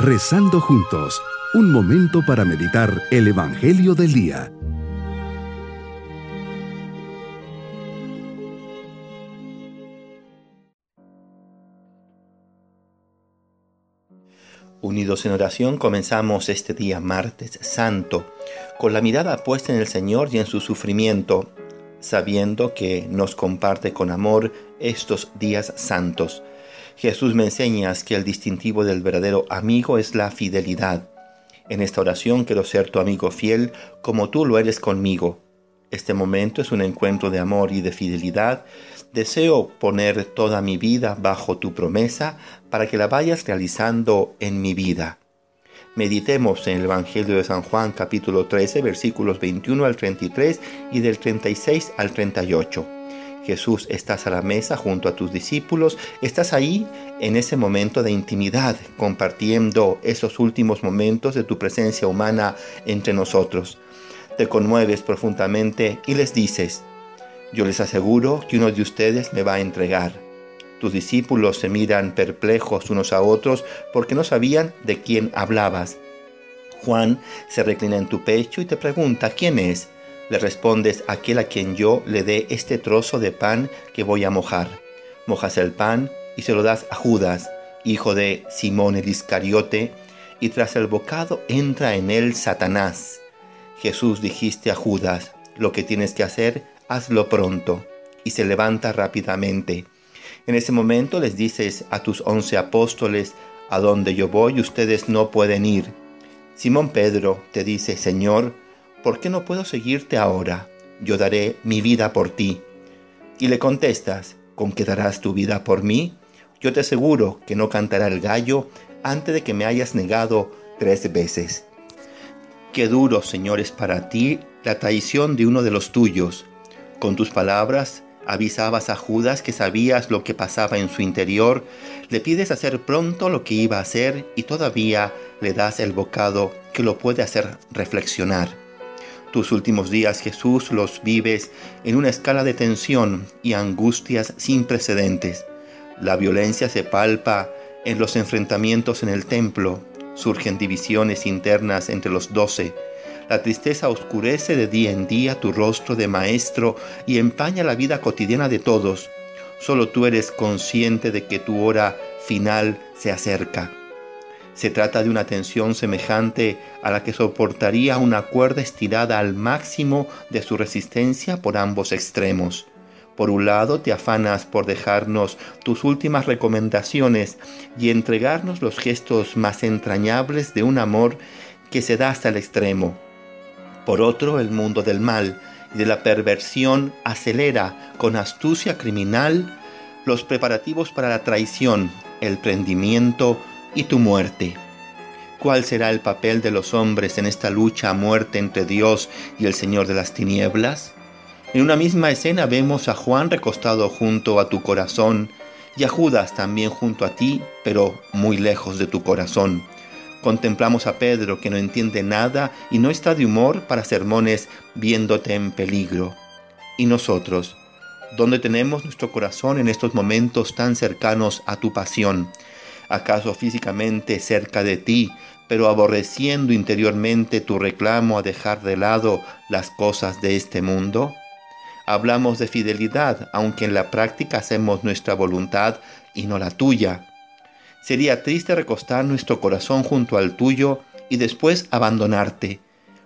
Rezando juntos, un momento para meditar el Evangelio del Día. Unidos en oración comenzamos este día martes santo, con la mirada puesta en el Señor y en su sufrimiento, sabiendo que nos comparte con amor estos días santos. Jesús me enseñas que el distintivo del verdadero amigo es la fidelidad. En esta oración quiero ser tu amigo fiel como tú lo eres conmigo. Este momento es un encuentro de amor y de fidelidad. Deseo poner toda mi vida bajo tu promesa para que la vayas realizando en mi vida. Meditemos en el Evangelio de San Juan capítulo 13 versículos 21 al 33 y del 36 al 38. Jesús, estás a la mesa junto a tus discípulos, estás ahí en ese momento de intimidad, compartiendo esos últimos momentos de tu presencia humana entre nosotros. Te conmueves profundamente y les dices, yo les aseguro que uno de ustedes me va a entregar. Tus discípulos se miran perplejos unos a otros porque no sabían de quién hablabas. Juan se reclina en tu pecho y te pregunta, ¿quién es? Le respondes, aquel a quien yo le dé este trozo de pan que voy a mojar. Mojas el pan y se lo das a Judas, hijo de Simón el Iscariote, y tras el bocado entra en él Satanás. Jesús dijiste a Judas, lo que tienes que hacer, hazlo pronto. Y se levanta rápidamente. En ese momento les dices a tus once apóstoles, a donde yo voy ustedes no pueden ir. Simón Pedro te dice, Señor, ¿por qué no puedo seguirte ahora? Yo daré mi vida por ti. Y le contestas, ¿con qué darás tu vida por mí? Yo te aseguro que no cantará el gallo antes de que me hayas negado tres veces. Qué duro, Señor, es para ti la traición de uno de los tuyos. Con tus palabras avisabas a Judas que sabías lo que pasaba en su interior, le pides hacer pronto lo que iba a hacer y todavía le das el bocado que lo puede hacer reflexionar. Tus últimos días, Jesús, los vives en una escala de tensión y angustias sin precedentes. La violencia se palpa en los enfrentamientos en el templo, surgen divisiones internas entre los doce. La tristeza oscurece de día en día tu rostro de maestro y empaña la vida cotidiana de todos. Solo tú eres consciente de que tu hora final se acerca. Se trata de una tensión semejante a la que soportaría una cuerda estirada al máximo de su resistencia por ambos extremos. Por un lado, te afanas por dejarnos tus últimas recomendaciones y entregarnos los gestos más entrañables de un amor que se da hasta el extremo. Por otro, el mundo del mal y de la perversión acelera con astucia criminal los preparativos para la traición, el prendimiento y tu muerte. ¿Cuál será el papel de los hombres en esta lucha a muerte entre Dios y el Señor de las tinieblas? En una misma escena vemos a Juan recostado junto a tu corazón y a Judas también junto a ti, pero muy lejos de tu corazón. Contemplamos a Pedro que no entiende nada y no está de humor para sermones viéndote en peligro. ¿Y nosotros? ¿Dónde tenemos nuestro corazón en estos momentos tan cercanos a tu pasión? ¿Acaso físicamente cerca de ti, pero aborreciendo interiormente tu reclamo a dejar de lado las cosas de este mundo? Hablamos de fidelidad, aunque en la práctica hacemos nuestra voluntad y no la tuya. Sería triste recostar nuestro corazón junto al tuyo y después abandonarte,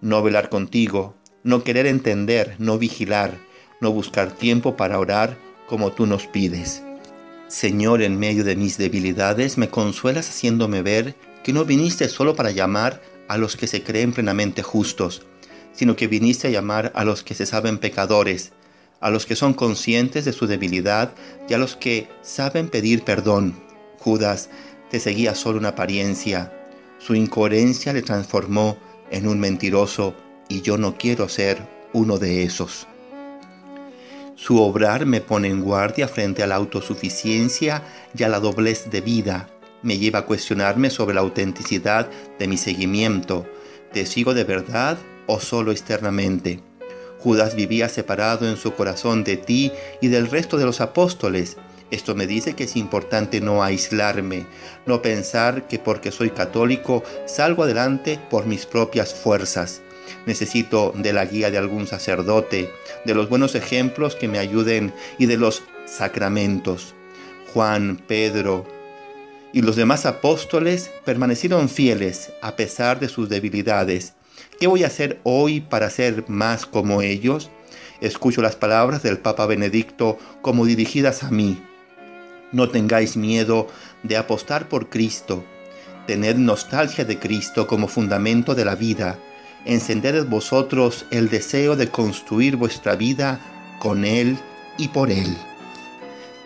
no velar contigo, no querer entender, no vigilar, no buscar tiempo para orar como tú nos pides. Señor, en medio de mis debilidades, me consuelas haciéndome ver que no viniste solo para llamar a los que se creen plenamente justos, sino que viniste a llamar a los que se saben pecadores, a los que son conscientes de su debilidad y a los que saben pedir perdón. Judas te seguía solo una apariencia. Su incoherencia le transformó en un mentiroso y yo no quiero ser uno de esos. Su obrar me pone en guardia frente a la autosuficiencia y a la doblez de vida. Me lleva a cuestionarme sobre la autenticidad de mi seguimiento. ¿Te sigo de verdad o solo externamente? Judas vivía separado en su corazón de ti y del resto de los apóstoles. Esto me dice que es importante no aislarme, no pensar que porque soy católico salgo adelante por mis propias fuerzas. Necesito de la guía de algún sacerdote, de los buenos ejemplos que me ayuden y de los sacramentos. Juan, Pedro y los demás apóstoles permanecieron fieles a pesar de sus debilidades. ¿Qué voy a hacer hoy para ser más como ellos? Escucho las palabras del Papa Benedicto como dirigidas a mí. No tengáis miedo de apostar por Cristo. Tened nostalgia de Cristo como fundamento de la vida. Encended en vosotros el deseo de construir vuestra vida con Él y por Él.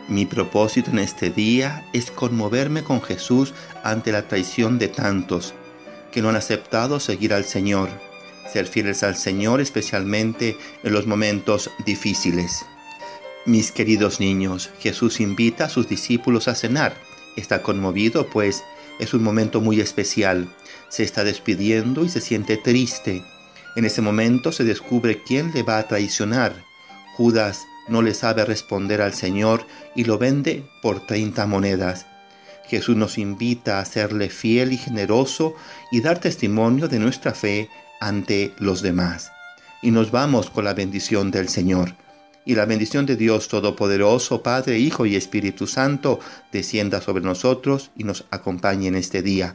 Mi propósito en este día es conmoverme con Jesús ante la traición de tantos que no han aceptado seguir al Señor, ser fieles al Señor especialmente en los momentos difíciles. Mis queridos niños, Jesús invita a sus discípulos a cenar. Está conmovido, pues es un momento muy especial. Se está despidiendo y se siente triste. En ese momento se descubre quién le va a traicionar. Judas no le sabe responder al Señor y lo vende por 30 monedas. Jesús nos invita a serle fiel y generoso y dar testimonio de nuestra fe ante los demás. Y nos vamos con la bendición del Señor y la bendición de Dios Todopoderoso, Padre, Hijo y Espíritu Santo, descienda sobre nosotros y nos acompañe en este día.